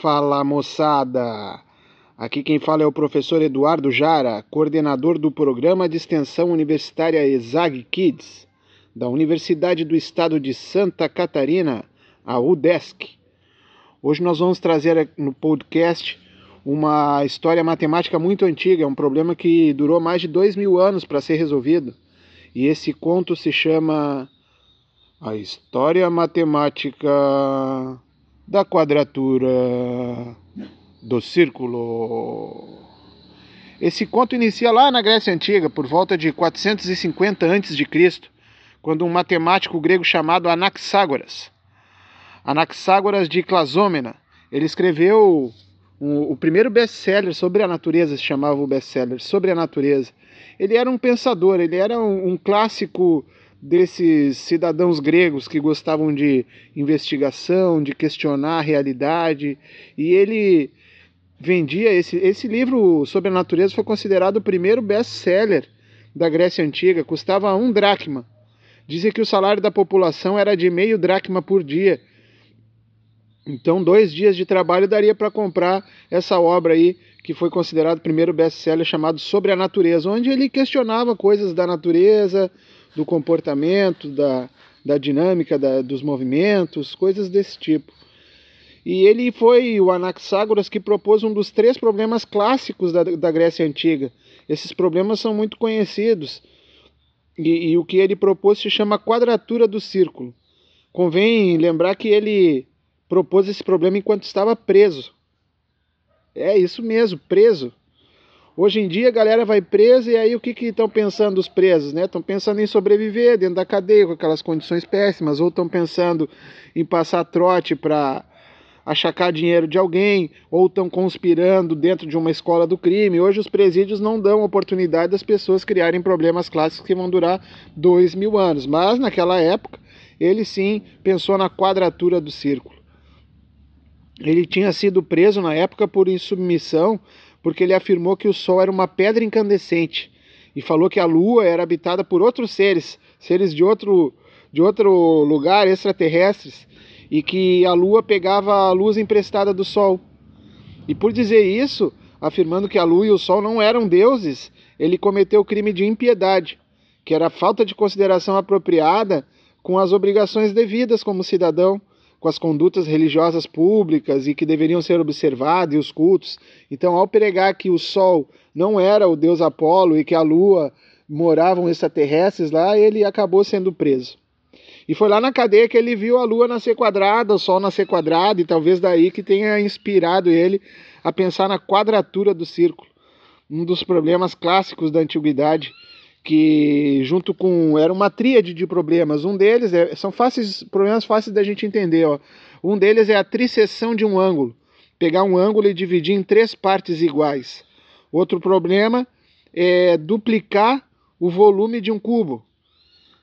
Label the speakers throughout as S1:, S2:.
S1: Fala moçada! Aqui quem fala é o professor Eduardo Jara, coordenador do programa de extensão universitária ESAG Kids, da Universidade do Estado de Santa Catarina, a UDESC. Hoje nós vamos trazer no podcast uma história matemática muito antiga, um problema que durou mais de dois mil anos para ser resolvido. E esse conto se chama A História Matemática da Quadratura do Círculo. Esse conto inicia lá na Grécia Antiga, por volta de 450 a.C., quando um matemático grego chamado Anaxágoras, Anaxágoras de Clasômena, ele escreveu o, primeiro best-seller sobre a natureza, se chamava o best-seller, sobre a natureza. Ele era um pensador, ele era um, um clássico desses cidadãos gregos que gostavam de investigação, de questionar a realidade, e ele vendia esse, esse livro sobre a natureza foi considerado o primeiro best-seller da Grécia Antiga, custava um dracma. Dizem que o salário da população era de meio dracma por dia. Então, dois dias de trabalho daria para comprar essa obra aí, que foi considerado o primeiro best-seller chamado Sobre a Natureza, onde ele questionava coisas da natureza, do comportamento, da, da dinâmica da, dos movimentos, coisas desse tipo. E ele foi o Anaxágoras que propôs um dos três problemas clássicos da, da Grécia Antiga. Esses problemas são muito conhecidos. E, e o que ele propôs se chama quadratura do círculo. Convém lembrar que ele propôs esse problema enquanto estava preso. É isso mesmo, preso. Hoje em dia a galera vai presa e aí o que estão pensando os presos? Estão né? pensando em sobreviver dentro da cadeia com aquelas condições péssimas, ou estão pensando em passar trote para achacar dinheiro de alguém, ou estão conspirando dentro de uma escola do crime. Hoje os presídios não dão oportunidade das pessoas criarem problemas clássicos que vão durar dois mil anos. Mas naquela época ele sim pensou na quadratura do círculo. Ele tinha sido preso na época por insubmissão, porque ele afirmou que o Sol era uma pedra incandescente e falou que a Lua era habitada por outros seres, seres de outro, de outro lugar, extraterrestres, e que a Lua pegava a luz emprestada do Sol. E por dizer isso, afirmando que a Lua e o Sol não eram deuses, ele cometeu o crime de impiedade, que era a falta de consideração apropriada com as obrigações devidas como cidadão com as condutas religiosas públicas e que deveriam ser observadas e os cultos. Então, ao pregar que o Sol não era o deus Apolo e que a Lua moravam extraterrestres lá, ele acabou sendo preso. E foi lá na cadeia que ele viu a Lua nascer quadrada, o Sol nascer quadrado, e talvez daí que tenha inspirado ele a pensar na quadratura do círculo, um dos problemas clássicos da antiguidade que junto com era uma tríade de problemas. Um deles é, são fáceis, problemas fáceis da gente entender. Ó. Um deles é a trisseção de um ângulo, pegar um ângulo e dividir em três partes iguais. Outro problema é duplicar o volume de um cubo.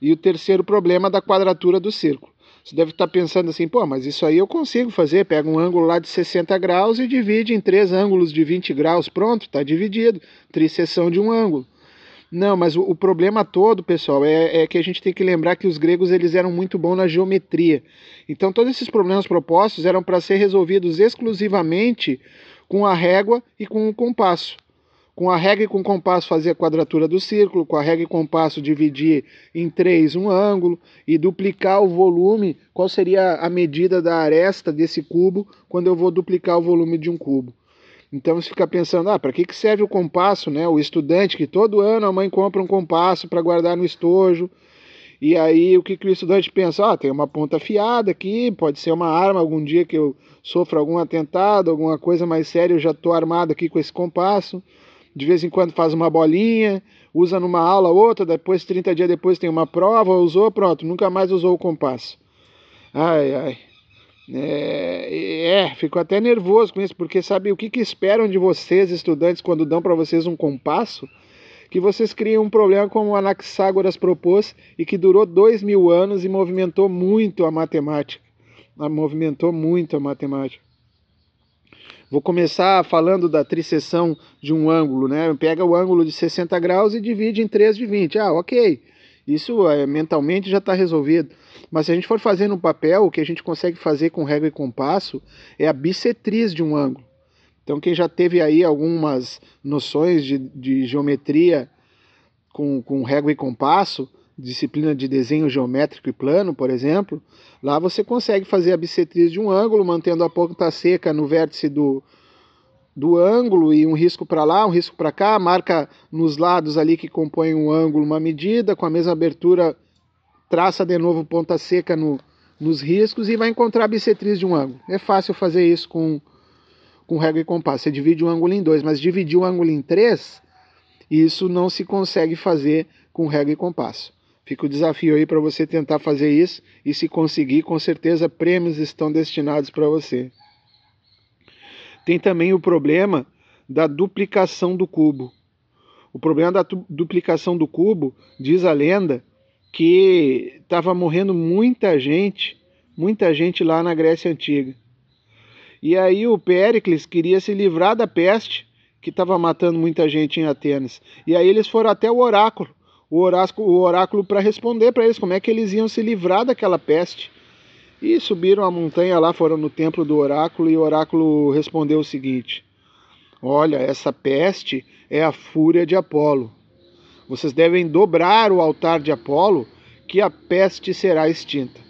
S1: E o terceiro problema da quadratura do círculo. Você deve estar pensando assim, pô, mas isso aí eu consigo fazer. Pega um ângulo lá de 60 graus e divide em três ângulos de 20 graus. Pronto, está dividido. Trisseção de um ângulo. Não, mas o, o problema todo, pessoal, é, é, que a gente tem que lembrar que os gregos eles eram muito bons na geometria. Então todos esses problemas propostos eram para ser resolvidos exclusivamente com a régua e com o compasso. Com a régua e com o compasso fazer a quadratura do círculo, com a régua e compasso dividir em três um ângulo e duplicar o volume, qual seria a medida da aresta desse cubo quando eu vou duplicar o volume de um cubo. Então você fica pensando, ah, para que, que serve o compasso, né? O estudante que todo ano a mãe compra um compasso para guardar no estojo. E aí o que, que o estudante pensa? Ah, tem uma ponta afiada aqui, pode ser uma arma algum dia que eu sofra algum atentado, alguma coisa mais séria, eu já estou armado aqui com esse compasso. De vez em quando faz uma bolinha, usa numa aula outra, depois 30 dias depois tem uma prova, usou, pronto, nunca mais usou o compasso. Ai, ai. É, é, fico até nervoso com isso, porque sabe o que, que esperam de vocês, estudantes, quando dão para vocês um compasso? Que vocês criem um problema como o Anaxágoras propôs e que durou dois mil anos e movimentou muito a matemática. Ah, movimentou muito a matemática. Vou começar falando da trisseção de um ângulo, né? Pega o ângulo de 60 graus e divide em 3 de 20. Ah, ok. Isso é, mentalmente já está resolvido. Mas se a gente for fazer no papel, o que a gente consegue fazer com régua e compasso é a bissetriz de um ângulo. Então, quem já teve aí algumas noções de, de geometria com, com régua e compasso, disciplina de desenho geométrico e plano, por exemplo, lá você consegue fazer a bissetriz de um ângulo, mantendo a ponta seca no vértice do, do ângulo e um risco para lá, um risco para cá, marca nos lados ali que compõem um ângulo uma medida, com a mesma abertura, traça de novo ponta seca no, nos riscos e vai encontrar a bissetriz de um ângulo. É fácil fazer isso com, com régua e compasso. Você divide o ângulo em dois, mas dividir o ângulo em três, isso não se consegue fazer com régua e compasso. Fica o desafio aí para você tentar fazer isso e se conseguir, com certeza prêmios estão destinados para você. Tem também o problema da duplicação do cubo. O problema da duplicação do cubo, diz a lenda, que estava morrendo muita gente, muita gente lá na Grécia Antiga. E aí o Péricles queria se livrar da peste que estava matando muita gente em Atenas. E aí eles foram até o oráculo, o oráculo, o oráculo para responder para eles como é que eles iam se livrar daquela peste. E subiram a montanha lá, foram no templo do oráculo, e o oráculo respondeu o seguinte: Olha, essa peste é a fúria de Apolo. Vocês devem dobrar o altar de Apolo, que a peste será extinta.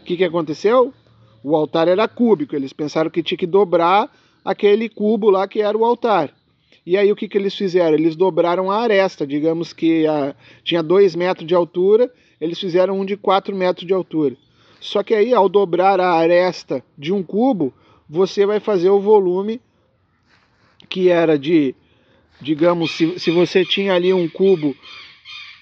S1: O que, que aconteceu? O altar era cúbico, eles pensaram que tinha que dobrar aquele cubo lá que era o altar. E aí o que, que eles fizeram? Eles dobraram a aresta, digamos que a, tinha 2 metros de altura, eles fizeram um de 4 metros de altura. Só que aí, ao dobrar a aresta de um cubo, você vai fazer o volume que era de, digamos, se, se você tinha ali um cubo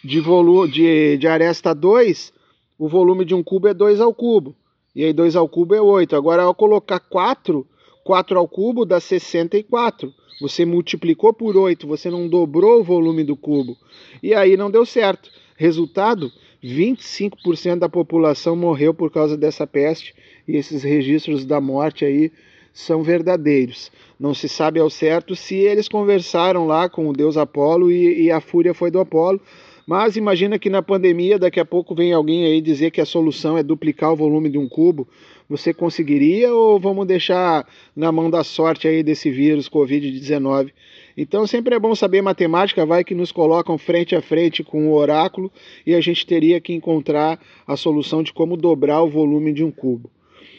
S1: de, volu de, de aresta 2, o volume de um cubo é 2 ao cubo. E aí 2 ao cubo é 8. Agora, ao colocar 4, 4 ao cubo dá 64. Você multiplicou por 8, você não dobrou o volume do cubo. E aí não deu certo. Resultado, 25% da população morreu por causa dessa peste e esses registros da morte aí são verdadeiros. Não se sabe ao certo se eles conversaram lá com o deus Apolo e, e, a fúria foi do Apolo. Mas imagina que na pandemia daqui a pouco vem alguém aí dizer que a solução é duplicar o volume de um cubo. Você conseguiria ou vamos deixar na mão da sorte aí desse vírus Covid-19? Então sempre é bom saber matemática, vai que nos colocam frente a frente com o oráculo e a gente teria que encontrar a solução de como dobrar o volume de um cubo.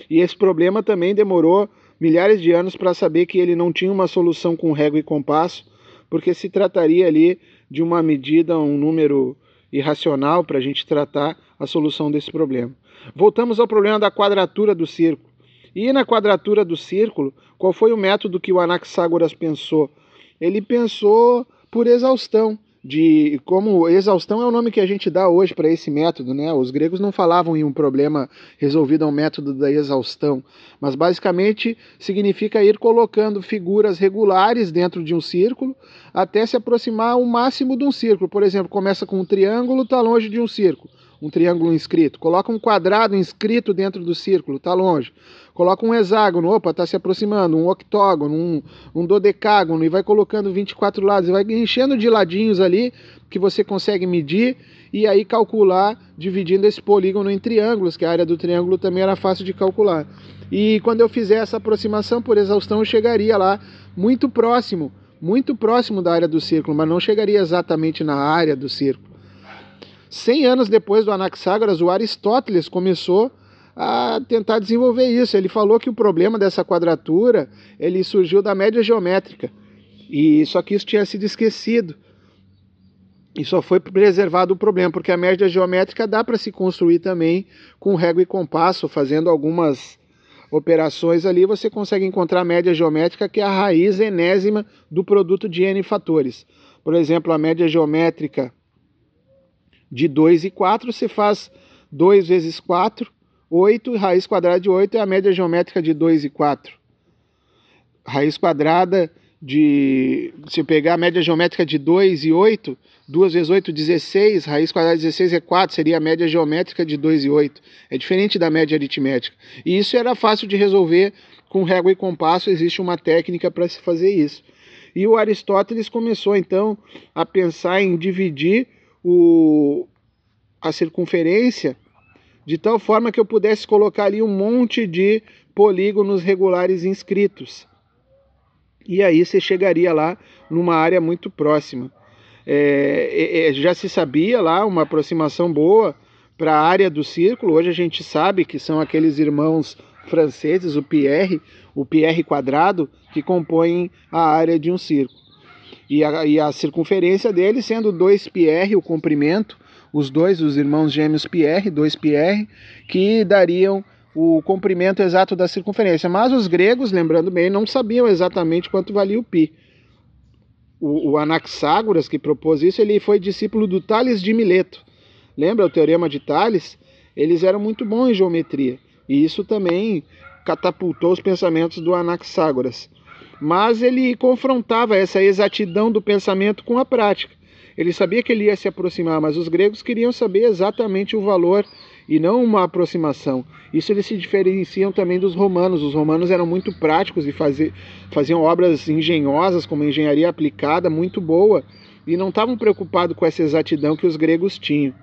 S1: E esse problema também demorou milhares de anos para saber que ele não tinha uma solução com régua e compasso, porque se trataria ali de uma medida, um número irracional para a gente tratar a solução desse problema. Voltamos ao problema da quadratura do círculo. E na quadratura do círculo, qual foi o método que o Anaxágoras pensou? Ele pensou por exaustão, de como exaustão é o nome que a gente dá hoje para esse método, né? Os gregos não falavam em um problema resolvido ao método da exaustão, mas basicamente significa ir colocando figuras regulares dentro de um círculo até se aproximar ao máximo de um círculo. Por exemplo, começa com um triângulo, está longe de um círculo um triângulo inscrito. Coloca um quadrado inscrito dentro do círculo, está longe. Coloca um hexágono, opa, está se aproximando, um octógono, um, um dodecágono, e vai colocando 24 lados, e vai enchendo de ladinhos ali que você consegue medir e aí calcular, dividindo esse polígono em triângulos, que a área do triângulo também era fácil de calcular. E quando eu fizer essa aproximação por exaustão, eu chegaria lá muito próximo, muito próximo da área do círculo, mas não chegaria exatamente na área do círculo. 100 anos depois do Anaxágoras, o Aristóteles começou a tentar desenvolver isso. Ele falou que o problema dessa quadratura ele surgiu da média geométrica. E só que isso tinha sido esquecido. E só foi preservado o problema, porque a média geométrica dá para se construir também com régua e compasso, fazendo algumas operações ali, você consegue encontrar a média geométrica, que é a raiz enésima do produto de n fatores. Por exemplo, a média geométrica de 2 e 4, você faz 2 vezes 4, 8, raiz quadrada de 8 é a média geométrica de 2 e 4. Raiz quadrada de. Se pegar a média geométrica de 2 e 8, 2 vezes 8, 16, raiz quadrada de 16 é 4, seria a média geométrica de 2 e 8. É diferente da média aritmética. E isso era fácil de resolver com régua e compasso, existe uma técnica para se fazer isso. E o Aristóteles começou então a pensar em dividir o, a circunferência de tal forma que eu pudesse colocar ali um monte de polígonos regulares inscritos. E aí você chegaria lá numa área muito próxima. É, é, é já se sabia lá uma aproximação boa para a área do círculo. Hoje a gente sabe que são aqueles irmãos franceses, o Pierre, o Pierre quadrado, que compõem a área de um círculo. E a, e a circunferência dele sendo 2 Pierre, o comprimento, os dois, os irmãos gêmeos dois Pierre, que dariam o comprimento exato da circunferência. Mas os gregos, lembrando bem, não sabiam exatamente quanto valia o pi. O, o Anaxágoras, que propôs isso, ele foi discípulo do Tales de Mileto. Lembra o teorema de Tales? Eles eram muito bons em geometria. E isso também catapultou os pensamentos do Anaxágoras. Mas ele confrontava essa exatidão do pensamento com a prática. Ele sabia que ele ia se aproximar, mas os gregos queriam saber exatamente o valor e não uma aproximação. Isso eles se diferenciam também dos romanos. Os romanos eram muito práticos e faziam, obras engenhosas, como engenharia aplicada, muito boa, e não estavam preocupados com essa exatidão que os gregos tinham.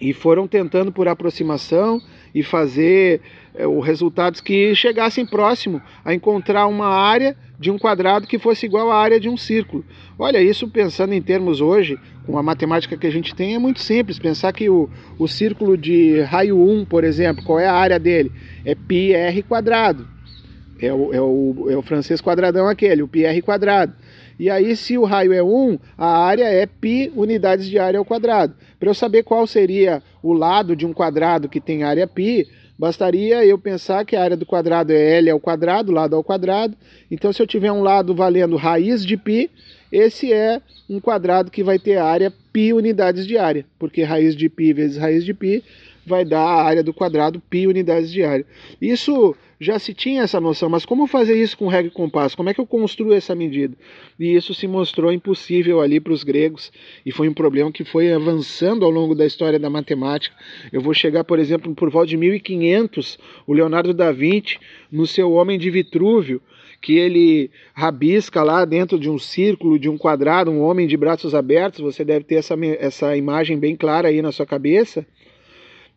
S1: E foram tentando por aproximação e fazer é, os resultados que chegassem próximo a encontrar uma área de um quadrado que fosse igual à área de um círculo. Olha, isso pensando em termos hoje, com a matemática que a gente tem, é muito simples. Pensar que o, o círculo de raio 1, por exemplo, qual é a área dele? É πr quadrado. É o, é o, é o francês quadradão aquele, o πr quadrado. E aí, se o raio é 1, a área é π unidades de área ao quadrado. Para eu saber qual seria o lado de um quadrado que tem área π, Bastaria eu pensar que a área do quadrado é L ao quadrado, lado ao quadrado. Então, se eu tiver um lado valendo raiz de π, esse é um quadrado que vai ter área π unidades de área, porque raiz de π vezes raiz de π vai dar a área do quadrado π unidades de área. Isso já se tinha essa noção, mas como fazer isso com régua e compasso? Como é que eu construo essa medida? E isso se mostrou impossível ali para os gregos e foi um problema que foi avançando ao longo da história da matemática. Eu vou chegar, por exemplo, por volta de 1500, o Leonardo da Vinci, no seu Homem de Vitrúvio, que ele rabisca lá dentro de um círculo, de um quadrado, um homem de braços abertos. Você deve ter essa, essa imagem bem clara aí na sua cabeça.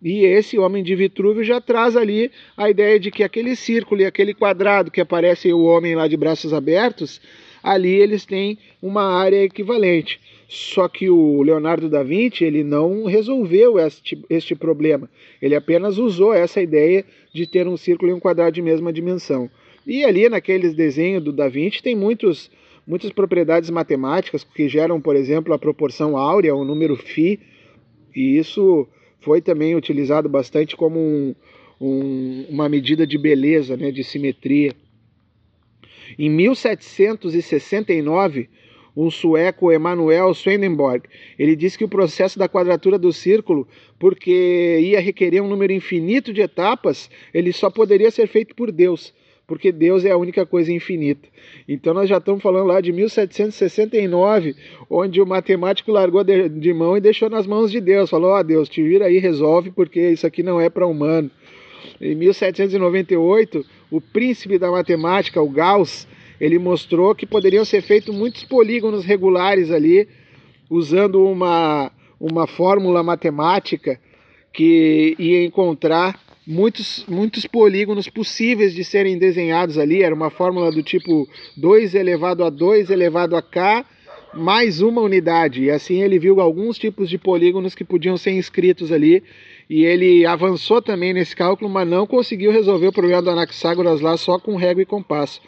S1: E esse homem de Vitrúvio já traz ali a ideia de que aquele círculo e aquele quadrado que aparece o homem lá de braços abertos, ali eles têm uma área equivalente. Só que o Leonardo da Vinci ele não resolveu este, este problema. Ele apenas usou essa ideia de ter um círculo e um quadrado de mesma dimensão. E ali naqueles desenhos do Da Vinci tem muitos, muitas propriedades matemáticas que geram, por exemplo, a proporção áurea, o número φ, e isso foi também utilizado bastante como um, um, uma medida de beleza, né, de simetria. Em 1769, um sueco, Emanuel Swedenborg, ele disse que o processo da quadratura do círculo, porque ia requerer um número infinito de etapas, ele só poderia ser feito por Deus porque Deus é a única coisa infinita. Então nós já estamos falando lá de 1769, onde o matemático largou de mão e deixou nas mãos de Deus. Falou: Ó oh, Deus, te vira aí, resolve, porque isso aqui não é para humano. Em 1798, o príncipe da matemática, o Gauss, ele mostrou que poderiam ser feitos muitos polígonos regulares ali, usando uma, uma fórmula matemática que ia encontrar muitos, muitos polígonos possíveis de serem desenhados ali. Era uma fórmula do tipo 2 elevado a 2 elevado a k mais uma unidade. E assim ele viu alguns tipos de polígonos que podiam ser inscritos ali. E ele avançou também nesse cálculo, mas não conseguiu resolver o problema do Anaxágoras lá só com régua e compasso.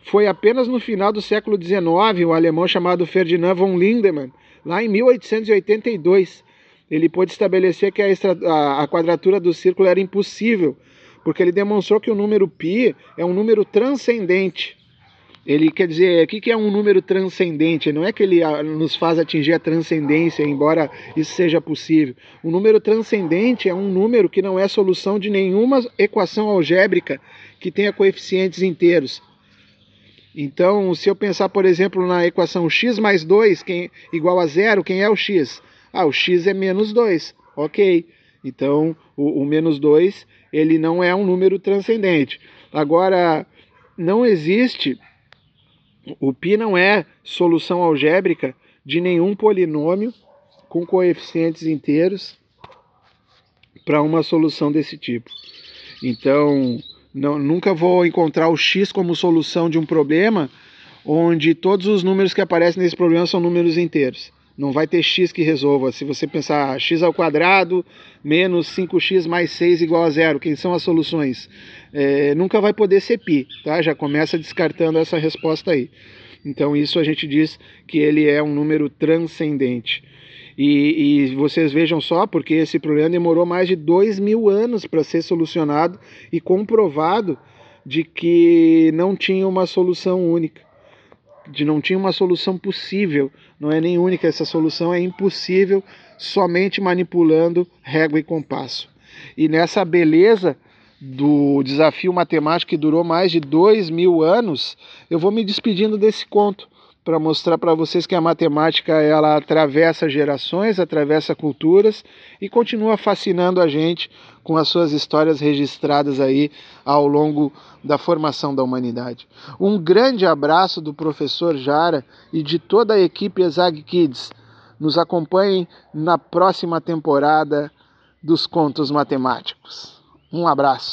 S1: Foi apenas no final do século XIX, o alemão chamado Ferdinand von Lindemann, lá em 1882, ele pôde estabelecer que a, a, a quadratura do círculo era impossível, porque ele demonstrou que o número π é um número transcendente. Ele quer dizer, o que é um número transcendente? Não é que ele nos faz atingir a transcendência, embora isso seja possível. O número transcendente é um número que não é solução de nenhuma equação algébrica que tenha coeficientes inteiros. Então, se eu pensar, por exemplo, na equação x mais 2 quem, igual a zero, quem é o x? Ah, o x é menos 2. Ok. Então, o, menos 2 ele não é um número transcendente. Agora, não existe, o π não é solução algébrica de nenhum polinômio com coeficientes inteiros para uma solução desse tipo. Então, não, nunca vou encontrar o x como solução de um problema onde todos os números que aparecem nesse problema são números inteiros. Não vai ter x que resolva. Se você pensar x ao quadrado menos 5x mais 6 igual a zero, quem são as soluções? É, nunca vai poder ser π, tá? Já começa descartando essa resposta aí. Então isso a gente diz que ele é um número transcendente. E, e, vocês vejam só, porque esse problema demorou mais de dois mil anos para ser solucionado e comprovado de que não tinha uma solução única de não tinha uma solução possível, não é nem única, essa solução é impossível somente manipulando régua e compasso. E nessa beleza do desafio matemático que durou mais de dois mil anos, eu vou me despedindo desse conto para mostrar para vocês que a matemática ela atravessa gerações, atravessa culturas e continua fascinando a gente com as suas histórias registradas aí ao longo da formação da humanidade. Um grande abraço do professor Jara e de toda a equipe Exag Kids. Nos acompanhem na próxima temporada dos Contos Matemáticos. Um abraço.